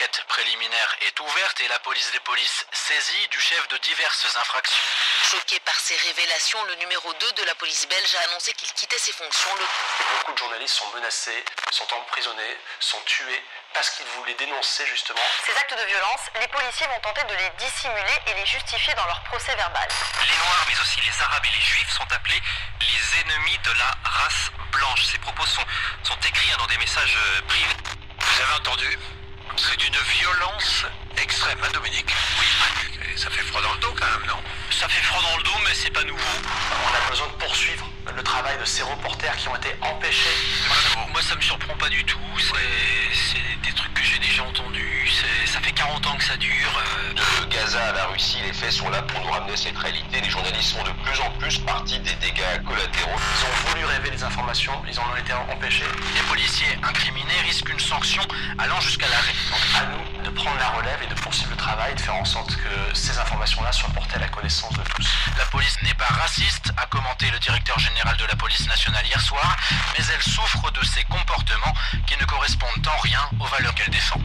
est ouverte et la police des polices saisie du chef de diverses infractions. Choqué par ces révélations, le numéro 2 de la police belge a annoncé qu'il quittait ses fonctions. Le... Beaucoup de journalistes sont menacés, sont emprisonnés, sont tués parce qu'ils voulaient dénoncer justement. Ces actes de violence, les policiers vont tenter de les dissimuler et les justifier dans leur procès verbal. Les Noirs, mais aussi les Arabes et les Juifs sont appelés les ennemis de la race blanche. Ces propos sont, sont écrits dans des messages euh, privés. Vous avez entendu? C'est d'une violence extrême, hein, Dominique Oui. Et ça fait froid dans le dos quand même, non Ça fait froid dans le dos, mais c'est pas nouveau. On a besoin de poursuivre le travail de ces reporters qui ont été empêchés. Moi, ça me surprend pas du tout. C'est des trucs que j'ai déjà entendus. Ça fait 40 ans que ça dure. De Gaza à la Russie, les faits sont là pour nous ramener cette réalité. Les journalistes sont de plus en plus partie des dégâts collatéraux. Des informations, ils en ont été empêchés. Les policiers incriminés risquent une sanction allant jusqu'à l'arrêt. Donc à nous de prendre la relève et de poursuivre le travail, de faire en sorte que ces informations-là soient portées à la connaissance de tous. La police n'est pas raciste, a commenté le directeur général de la police nationale hier soir, mais elle souffre de ses comportements qui ne correspondent en rien aux valeurs qu'elle défend.